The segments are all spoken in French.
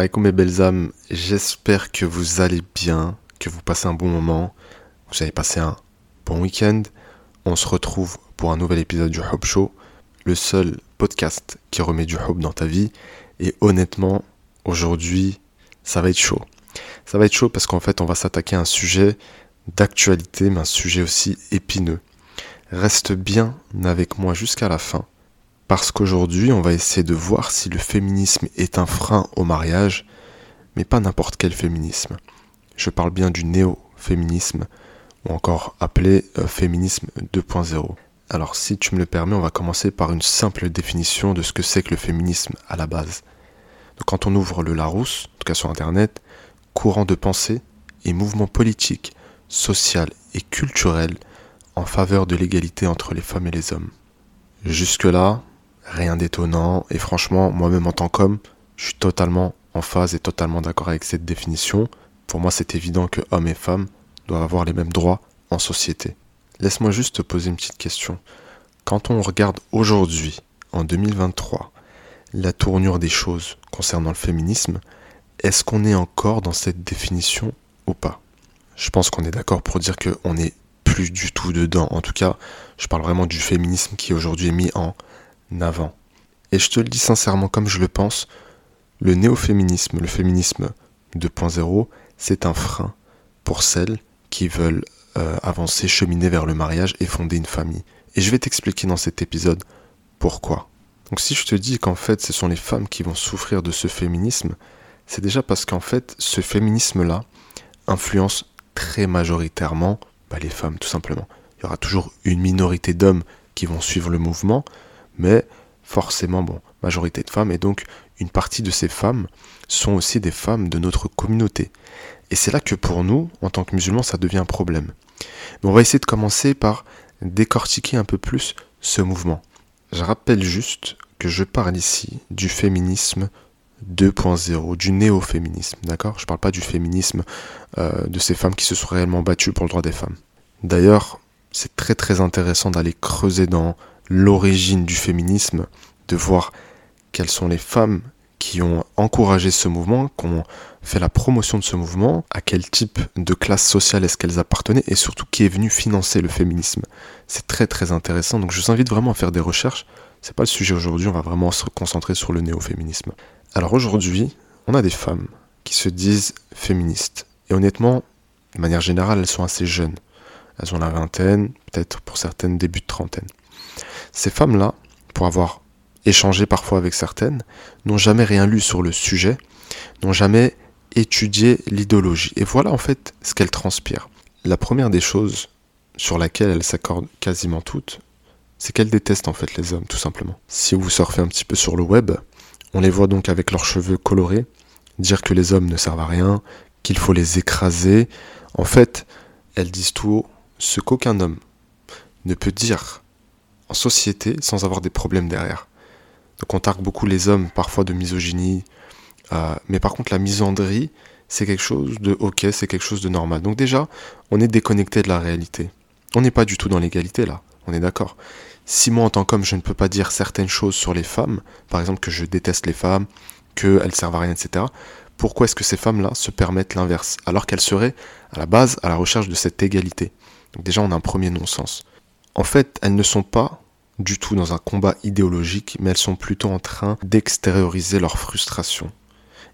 alaikum mes belles âmes, j'espère que vous allez bien, que vous passez un bon moment, vous avez passé un bon week-end. On se retrouve pour un nouvel épisode du Hub Show, le seul podcast qui remet du hub dans ta vie. Et honnêtement, aujourd'hui, ça va être chaud. Ça va être chaud parce qu'en fait, on va s'attaquer à un sujet d'actualité, mais un sujet aussi épineux. Reste bien avec moi jusqu'à la fin parce qu'aujourd'hui, on va essayer de voir si le féminisme est un frein au mariage, mais pas n'importe quel féminisme. Je parle bien du néo-féminisme, ou encore appelé euh, féminisme 2.0. Alors si tu me le permets, on va commencer par une simple définition de ce que c'est que le féminisme à la base. Quand on ouvre le Larousse, en tout cas sur Internet, courant de pensée et mouvement politique, social et culturel en faveur de l'égalité entre les femmes et les hommes. Jusque-là, rien d'étonnant. Et franchement, moi-même en tant qu'homme, je suis totalement en phase et totalement d'accord avec cette définition. Pour moi, c'est évident que hommes et femmes doivent avoir les mêmes droits en société. Laisse-moi juste te poser une petite question. Quand on regarde aujourd'hui, en 2023, la tournure des choses concernant le féminisme, est-ce qu'on est encore dans cette définition ou pas? Je pense qu'on est d'accord pour dire qu'on n'est plus du tout dedans. En tout cas, je parle vraiment du féminisme qui aujourd'hui est mis en avant. Et je te le dis sincèrement comme je le pense, le néo-féminisme, le féminisme 2.0, c'est un frein pour celles qui veulent euh, avancer, cheminer vers le mariage et fonder une famille. Et je vais t'expliquer dans cet épisode pourquoi. Donc si je te dis qu'en fait ce sont les femmes qui vont souffrir de ce féminisme, c'est déjà parce qu'en fait ce féminisme-là influence très majoritairement bah, les femmes tout simplement. Il y aura toujours une minorité d'hommes qui vont suivre le mouvement, mais forcément, bon, majorité de femmes, et donc une partie de ces femmes sont aussi des femmes de notre communauté. Et c'est là que pour nous, en tant que musulmans, ça devient un problème. On va essayer de commencer par décortiquer un peu plus ce mouvement. Je rappelle juste que je parle ici du féminisme 2.0, du néo-féminisme, d'accord? Je ne parle pas du féminisme euh, de ces femmes qui se sont réellement battues pour le droit des femmes. D'ailleurs, c'est très très intéressant d'aller creuser dans l'origine du féminisme, de voir quelles sont les femmes qui ont encouragé ce mouvement, qui ont fait la promotion de ce mouvement, à quel type de classe sociale est-ce qu'elles appartenaient et surtout qui est venu financer le féminisme. C'est très très intéressant, donc je vous invite vraiment à faire des recherches. C'est pas le sujet aujourd'hui, on va vraiment se concentrer sur le néo-féminisme. Alors aujourd'hui, on a des femmes qui se disent féministes. Et honnêtement, de manière générale, elles sont assez jeunes. Elles ont la vingtaine, peut-être pour certaines début de trentaine. Ces femmes-là, pour avoir échangé parfois avec certaines, n'ont jamais rien lu sur le sujet, n'ont jamais étudié l'idéologie. Et voilà en fait ce qu'elles transpirent. La première des choses sur laquelle elles s'accordent quasiment toutes, c'est qu'elles détestent en fait les hommes, tout simplement. Si vous surfez un petit peu sur le web, on les voit donc avec leurs cheveux colorés, dire que les hommes ne servent à rien, qu'il faut les écraser. En fait, elles disent tout haut ce qu'aucun homme ne peut dire en société sans avoir des problèmes derrière. Donc on targue beaucoup les hommes parfois de misogynie, euh, mais par contre la misandrie, c'est quelque chose de ok, c'est quelque chose de normal. Donc déjà, on est déconnecté de la réalité. On n'est pas du tout dans l'égalité là, on est d'accord. Si moi en tant qu'homme je ne peux pas dire certaines choses sur les femmes, par exemple que je déteste les femmes, qu'elles servent à rien, etc., pourquoi est-ce que ces femmes-là se permettent l'inverse, alors qu'elles seraient à la base à la recherche de cette égalité? Donc déjà on a un premier non-sens. En fait, elles ne sont pas du tout dans un combat idéologique, mais elles sont plutôt en train d'extérioriser leur frustration.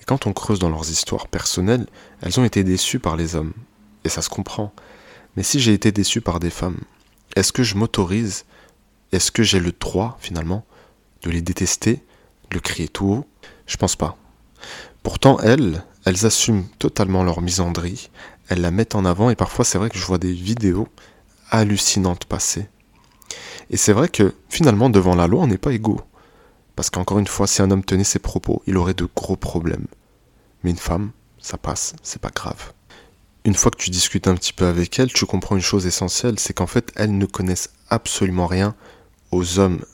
Et quand on creuse dans leurs histoires personnelles, elles ont été déçues par les hommes. Et ça se comprend. Mais si j'ai été déçu par des femmes, est-ce que je m'autorise, est-ce que j'ai le droit finalement de les détester, de le crier tout haut? Je pense pas. Pourtant, elles, elles assument totalement leur misandrie, elles la mettent en avant et parfois c'est vrai que je vois des vidéos hallucinante passée. Et c'est vrai que finalement, devant la loi, on n'est pas égaux. Parce qu'encore une fois, si un homme tenait ses propos, il aurait de gros problèmes. Mais une femme, ça passe, c'est pas grave. Une fois que tu discutes un petit peu avec elle, tu comprends une chose essentielle, c'est qu'en fait, elles ne connaissent absolument rien aux hommes.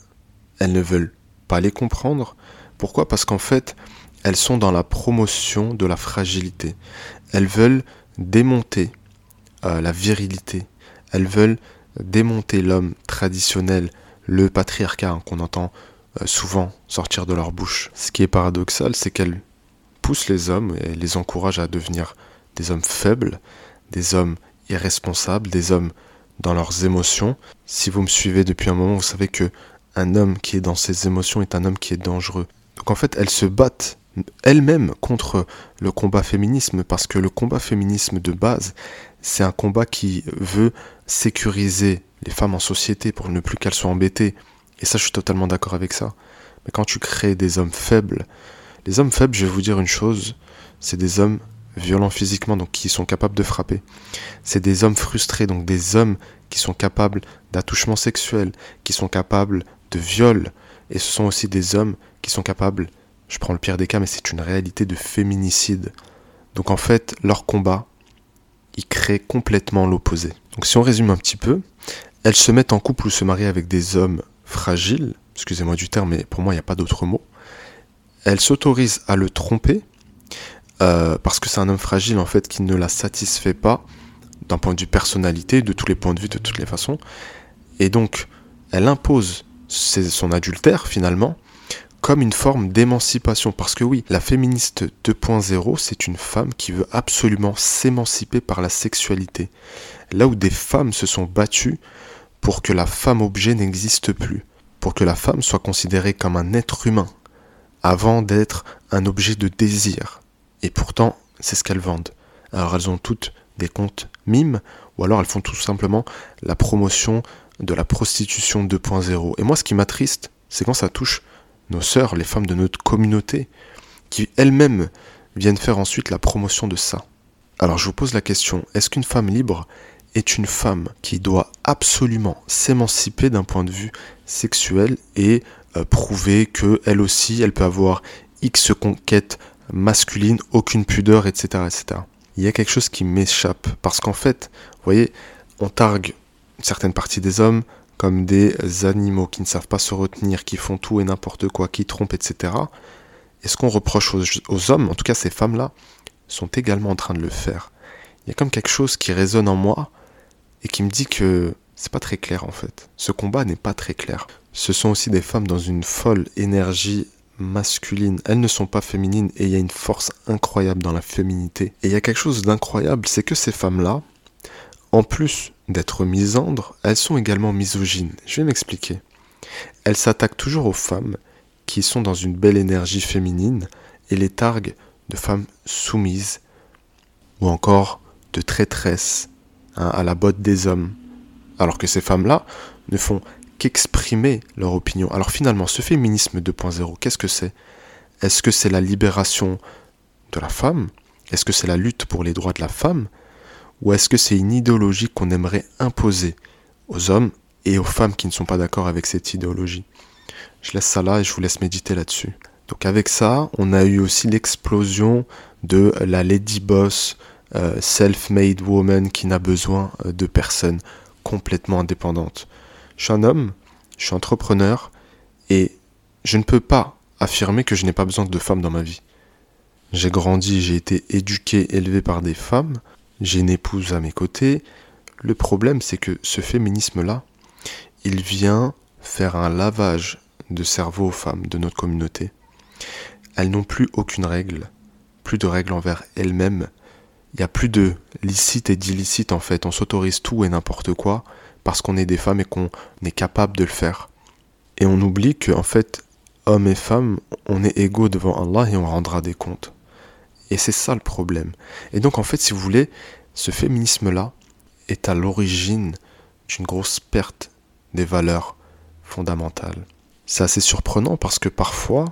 Elles ne veulent pas les comprendre. Pourquoi? Parce qu'en fait, elles sont dans la promotion de la fragilité. Elles veulent démonter euh, la virilité, elles veulent démonter l'homme traditionnel, le patriarcat hein, qu'on entend euh, souvent sortir de leur bouche. Ce qui est paradoxal, c'est qu'elles pousse les hommes et les encourage à devenir des hommes faibles, des hommes irresponsables, des hommes dans leurs émotions. Si vous me suivez depuis un moment, vous savez que un homme qui est dans ses émotions est un homme qui est dangereux. Donc en fait, elles se battent elles-mêmes contre le combat féminisme parce que le combat féminisme de base, c'est un combat qui veut sécuriser les femmes en société pour ne plus qu'elles soient embêtées. Et ça, je suis totalement d'accord avec ça. Mais quand tu crées des hommes faibles, les hommes faibles, je vais vous dire une chose, c'est des hommes violents physiquement, donc qui sont capables de frapper. C'est des hommes frustrés, donc des hommes qui sont capables d'attouchement sexuel, qui sont capables de viol. Et ce sont aussi des hommes qui sont capables, je prends le pire des cas, mais c'est une réalité de féminicide. Donc en fait, leur combat, il crée complètement l'opposé. Donc si on résume un petit peu, elles se mettent en couple ou se marient avec des hommes fragiles, excusez-moi du terme, mais pour moi il n'y a pas d'autre mot. Elles s'autorisent à le tromper, euh, parce que c'est un homme fragile en fait qui ne la satisfait pas d'un point de vue personnalité, de tous les points de vue, de toutes les façons. Et donc, elle impose son adultère finalement comme une forme d'émancipation. Parce que oui, la féministe 2.0, c'est une femme qui veut absolument s'émanciper par la sexualité. Là où des femmes se sont battues pour que la femme objet n'existe plus, pour que la femme soit considérée comme un être humain, avant d'être un objet de désir. Et pourtant, c'est ce qu'elles vendent. Alors elles ont toutes des comptes mimes, ou alors elles font tout simplement la promotion de la prostitution 2.0. Et moi, ce qui m'attriste, c'est quand ça touche nos sœurs, les femmes de notre communauté, qui elles-mêmes viennent faire ensuite la promotion de ça. Alors je vous pose la question, est-ce qu'une femme libre est une femme qui doit absolument s'émanciper d'un point de vue sexuel et euh, prouver que elle aussi, elle peut avoir X conquêtes masculines, aucune pudeur, etc., etc. Il y a quelque chose qui m'échappe parce qu'en fait, vous voyez, on targue certaines parties des hommes comme des animaux qui ne savent pas se retenir, qui font tout et n'importe quoi, qui trompent, etc. Et ce qu'on reproche aux, hommes, en tout cas ces femmes-là, sont également en train de le faire. Il y a comme quelque chose qui résonne en moi et qui me dit que c'est pas très clair en fait. Ce combat n'est pas très clair. Ce sont aussi des femmes dans une folle énergie masculine. Elles ne sont pas féminines et il y a une force incroyable dans la féminité. Et il y a quelque chose d'incroyable, c'est que ces femmes-là, en plus d'être misandres, elles sont également misogynes. Je vais m'expliquer. Elles s'attaquent toujours aux femmes qui sont dans une belle énergie féminine et les targuent de femmes soumises ou encore de traîtresses hein, à la botte des hommes. Alors que ces femmes-là ne font qu'exprimer leur opinion. Alors finalement, ce féminisme 2.0, qu'est-ce que c'est? Est-ce que c'est la libération de la femme? Est-ce que c'est la lutte pour les droits de la femme? Ou est-ce que c'est une idéologie qu'on aimerait imposer aux hommes et aux femmes qui ne sont pas d'accord avec cette idéologie? Je laisse ça là et je vous laisse méditer là-dessus. Donc avec ça, on a eu aussi l'explosion de la lady boss, euh, self-made woman qui n'a besoin euh, de personne, complètement indépendante. Je suis un homme, je suis entrepreneur et je ne peux pas affirmer que je n'ai pas besoin de femmes dans ma vie. J'ai grandi, j'ai été éduqué, élevé par des femmes, j'ai une épouse à mes côtés. Le problème, c'est que ce féminisme-là, il vient faire un lavage de cerveau aux femmes de notre communauté. Elles n'ont plus aucune règle, plus de règles envers elles-mêmes. Il n'y a plus de licite et d'illicite en fait, on s'autorise tout et n'importe quoi parce qu'on est des femmes et qu'on est capable de le faire. Et on oublie que en fait, hommes et femmes, on est égaux devant Allah et on rendra des comptes. Et c'est ça le problème. Et donc en fait, si vous voulez, ce féminisme-là est à l'origine d'une grosse perte des valeurs fondamentales. C'est assez surprenant parce que parfois,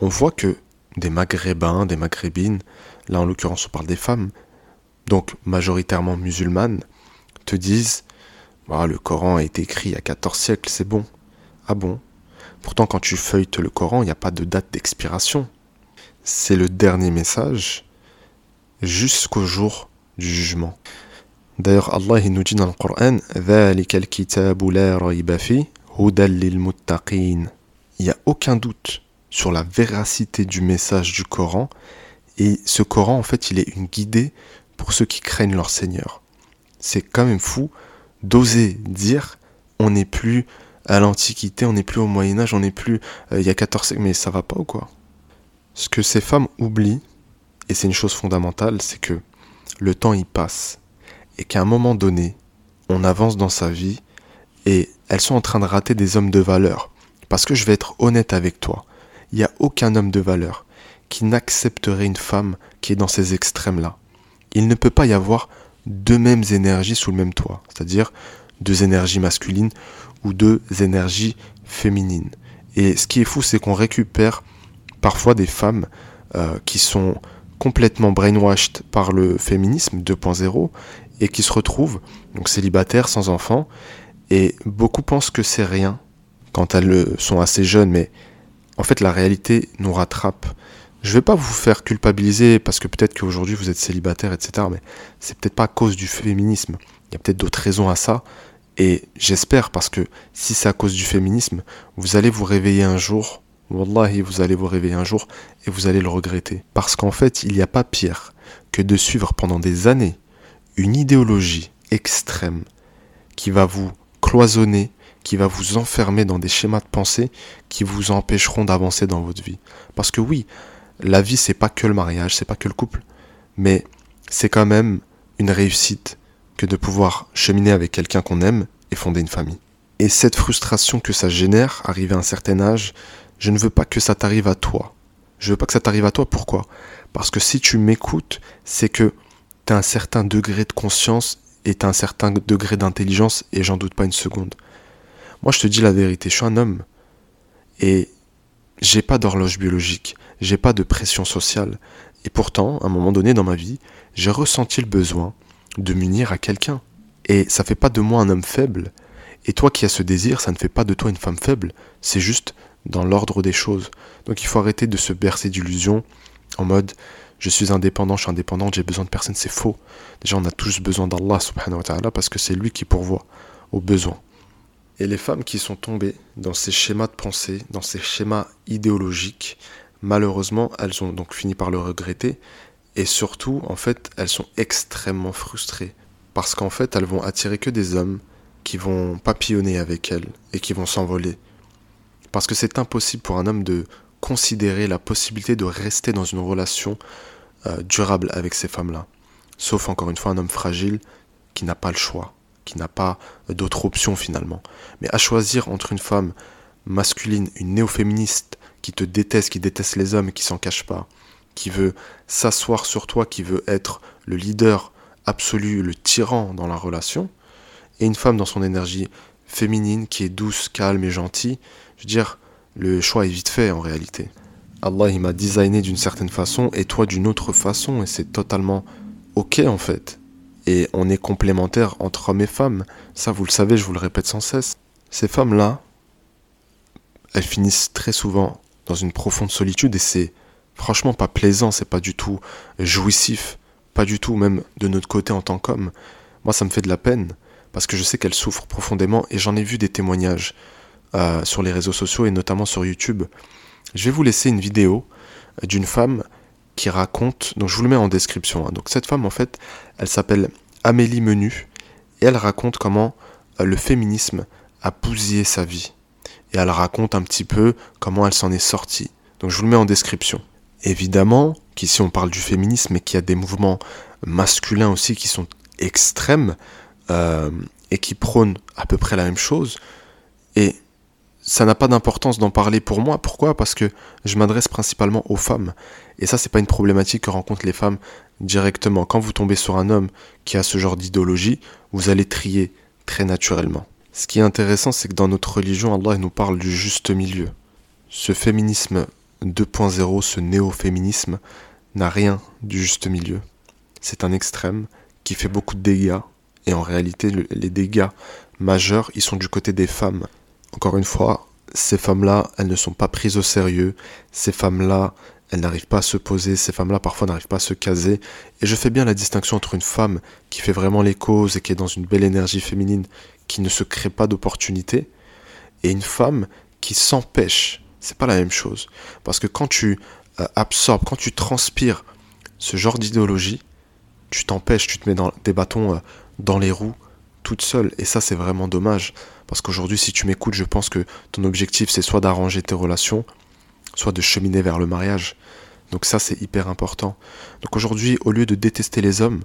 on voit que des maghrébins, des maghrébines, là en l'occurrence on parle des femmes, donc majoritairement musulmanes, te disent ah, le Coran a été écrit il y a 14 siècles, c'est bon. Ah bon? Pourtant, quand tu feuilletes le Coran, il n'y a pas de date d'expiration. C'est le dernier message jusqu'au jour du jugement. D'ailleurs, Allah il nous dit dans le Coran Il n'y a aucun doute sur la véracité du message du Coran. Et ce Coran, en fait, il est une guidée pour ceux qui craignent leur Seigneur. C'est quand même fou d'oser dire on n'est plus à l'Antiquité, on n'est plus au Moyen Âge, on n'est plus euh, il y a 14 siècles, mais ça va pas ou quoi? Ce que ces femmes oublient, et c'est une chose fondamentale, c'est que le temps y passe et qu'à un moment donné, on avance dans sa vie et elles sont en train de rater des hommes de valeur. Parce que je vais être honnête avec toi, il n'y a aucun homme de valeur qui n'accepterait une femme qui est dans ces extrêmes-là. Il ne peut pas y avoir deux mêmes énergies sous le même toit, c'est-à-dire deux énergies masculines ou deux énergies féminines. Et ce qui est fou, c'est qu'on récupère parfois des femmes euh, qui sont complètement brainwashed par le féminisme 2.0 et qui se retrouvent donc célibataires sans enfants et beaucoup pensent que c'est rien quand elles sont assez jeunes mais en fait la réalité nous rattrape. Je vais pas vous faire culpabiliser parce que peut-être qu'aujourd'hui vous êtes célibataire etc mais c'est peut-être pas à cause du féminisme. Il y a peut-être d'autres raisons à ça et j'espère parce que si c'est à cause du féminisme, vous allez vous réveiller un jour Wallahi, vous allez vous réveiller un jour et vous allez le regretter. Parce qu'en fait, il n'y a pas pire que de suivre pendant des années une idéologie extrême qui va vous cloisonner, qui va vous enfermer dans des schémas de pensée qui vous empêcheront d'avancer dans votre vie. Parce que oui, la vie c'est pas que le mariage, c'est pas que le couple, mais c'est quand même une réussite que de pouvoir cheminer avec quelqu'un qu'on aime et fonder une famille. Et cette frustration que ça génère, arrivé à un certain âge, je ne veux pas que ça t'arrive à toi. Je veux pas que ça t'arrive à toi. Pourquoi? Parce que si tu m'écoutes, c'est que tu as un certain degré de conscience et tu as un certain degré d'intelligence et j'en doute pas une seconde. Moi, je te dis la vérité, je suis un homme et j'ai pas d'horloge biologique, j'ai pas de pression sociale et pourtant, à un moment donné dans ma vie, j'ai ressenti le besoin de m'unir à quelqu'un. Et ça fait pas de moi un homme faible. Et toi qui as ce désir, ça ne fait pas de toi une femme faible. C'est juste dans l'ordre des choses. Donc il faut arrêter de se bercer d'illusions en mode je suis indépendant, je suis indépendante, j'ai besoin de personne, c'est faux. Déjà on a tous besoin d'Allah subhanahu wa ta'ala parce que c'est lui qui pourvoit aux besoins. Et les femmes qui sont tombées dans ces schémas de pensée, dans ces schémas idéologiques, malheureusement, elles ont donc fini par le regretter et surtout, en fait, elles sont extrêmement frustrées parce qu'en fait, elles vont attirer que des hommes qui vont papillonner avec elles et qui vont s'envoler parce que c'est impossible pour un homme de considérer la possibilité de rester dans une relation euh, durable avec ces femmes-là. Sauf encore une fois un homme fragile qui n'a pas le choix, qui n'a pas d'autre option finalement. Mais à choisir entre une femme masculine, une néo-féministe qui te déteste, qui déteste les hommes qui s'en cache pas, qui veut s'asseoir sur toi, qui veut être le leader absolu, le tyran dans la relation, et une femme dans son énergie féminine qui est douce, calme et gentille, je veux dire, le choix est vite fait en réalité. Allah il m'a designé d'une certaine façon et toi d'une autre façon et c'est totalement ok en fait. Et on est complémentaires entre hommes et femmes. Ça vous le savez, je vous le répète sans cesse. Ces femmes-là, elles finissent très souvent dans une profonde solitude et c'est franchement pas plaisant, c'est pas du tout jouissif, pas du tout même de notre côté en tant qu'homme. Moi ça me fait de la peine parce que je sais qu'elles souffrent profondément et j'en ai vu des témoignages euh, sur les réseaux sociaux et notamment sur YouTube. Je vais vous laisser une vidéo euh, d'une femme qui raconte, donc je vous le mets en description. Hein. Donc cette femme en fait, elle s'appelle Amélie Menu et elle raconte comment euh, le féminisme a bousillé sa vie. Et elle raconte un petit peu comment elle s'en est sortie. Donc je vous le mets en description. Évidemment qu'ici on parle du féminisme et qu'il y a des mouvements masculins aussi qui sont extrêmes et qui prônent à peu près la même chose. Et ça n'a pas d'importance d'en parler pour moi. Pourquoi? Parce que je m'adresse principalement aux femmes. Et ça, c'est pas une problématique que rencontrent les femmes directement. Quand vous tombez sur un homme qui a ce genre d'idéologie, vous allez trier très naturellement. Ce qui est intéressant, c'est que dans notre religion, Allah nous parle du juste milieu. Ce féminisme 2.0, ce néo-féminisme, n'a rien du juste milieu. C'est un extrême qui fait beaucoup de dégâts. Et en réalité, les dégâts majeurs, ils sont du côté des femmes. Encore une fois, ces femmes-là, elles ne sont pas prises au sérieux. Ces femmes-là, elles n'arrivent pas à se poser. Ces femmes-là, parfois, n'arrivent pas à se caser. Et je fais bien la distinction entre une femme qui fait vraiment les causes et qui est dans une belle énergie féminine, qui ne se crée pas d'opportunités, et une femme qui s'empêche. C'est pas la même chose. Parce que quand tu euh, absorbes, quand tu transpires ce genre d'idéologie, tu t'empêches, tu te mets dans des bâtons euh, dans les roues toute seule. Et ça, c'est vraiment dommage. Parce qu'aujourd'hui, si tu m'écoutes, je pense que ton objectif, c'est soit d'arranger tes relations, soit de cheminer vers le mariage. Donc ça, c'est hyper important. Donc aujourd'hui, au lieu de détester les hommes,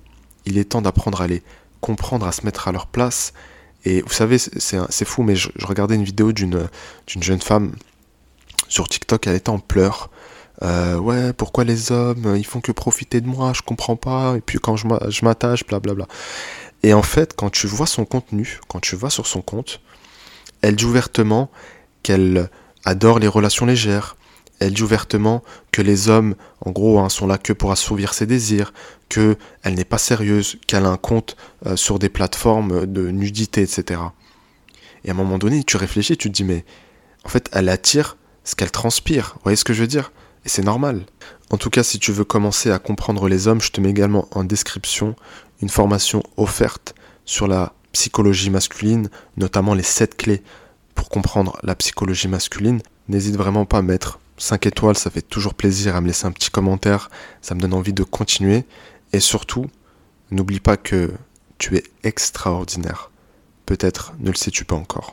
il est temps d'apprendre à les comprendre, à se mettre à leur place. Et vous savez, c'est fou, mais je, regardais une vidéo d'une jeune femme sur TikTok, elle était en pleurs. Euh, ouais, pourquoi les hommes, ils font que profiter de moi, je comprends pas, et puis quand je m'attache, blablabla. Et en fait, quand tu vois son contenu, quand tu vas sur son compte, elle dit ouvertement qu'elle adore les relations légères, elle dit ouvertement que les hommes, en gros, hein, sont là que pour assouvir ses désirs, qu'elle n'est pas sérieuse, qu'elle a un compte euh, sur des plateformes de nudité, etc. Et à un moment donné, tu réfléchis, tu te dis, mais en fait, elle attire ce qu'elle transpire. Vous voyez ce que je veux dire? Et c'est normal. En tout cas, si tu veux commencer à comprendre les hommes, je te mets également en description une formation offerte sur la psychologie masculine, notamment les 7 clés pour comprendre la psychologie masculine. N'hésite vraiment pas à mettre 5 étoiles, ça fait toujours plaisir à me laisser un petit commentaire, ça me donne envie de continuer. Et surtout, n'oublie pas que tu es extraordinaire. Peut-être ne le sais-tu pas encore.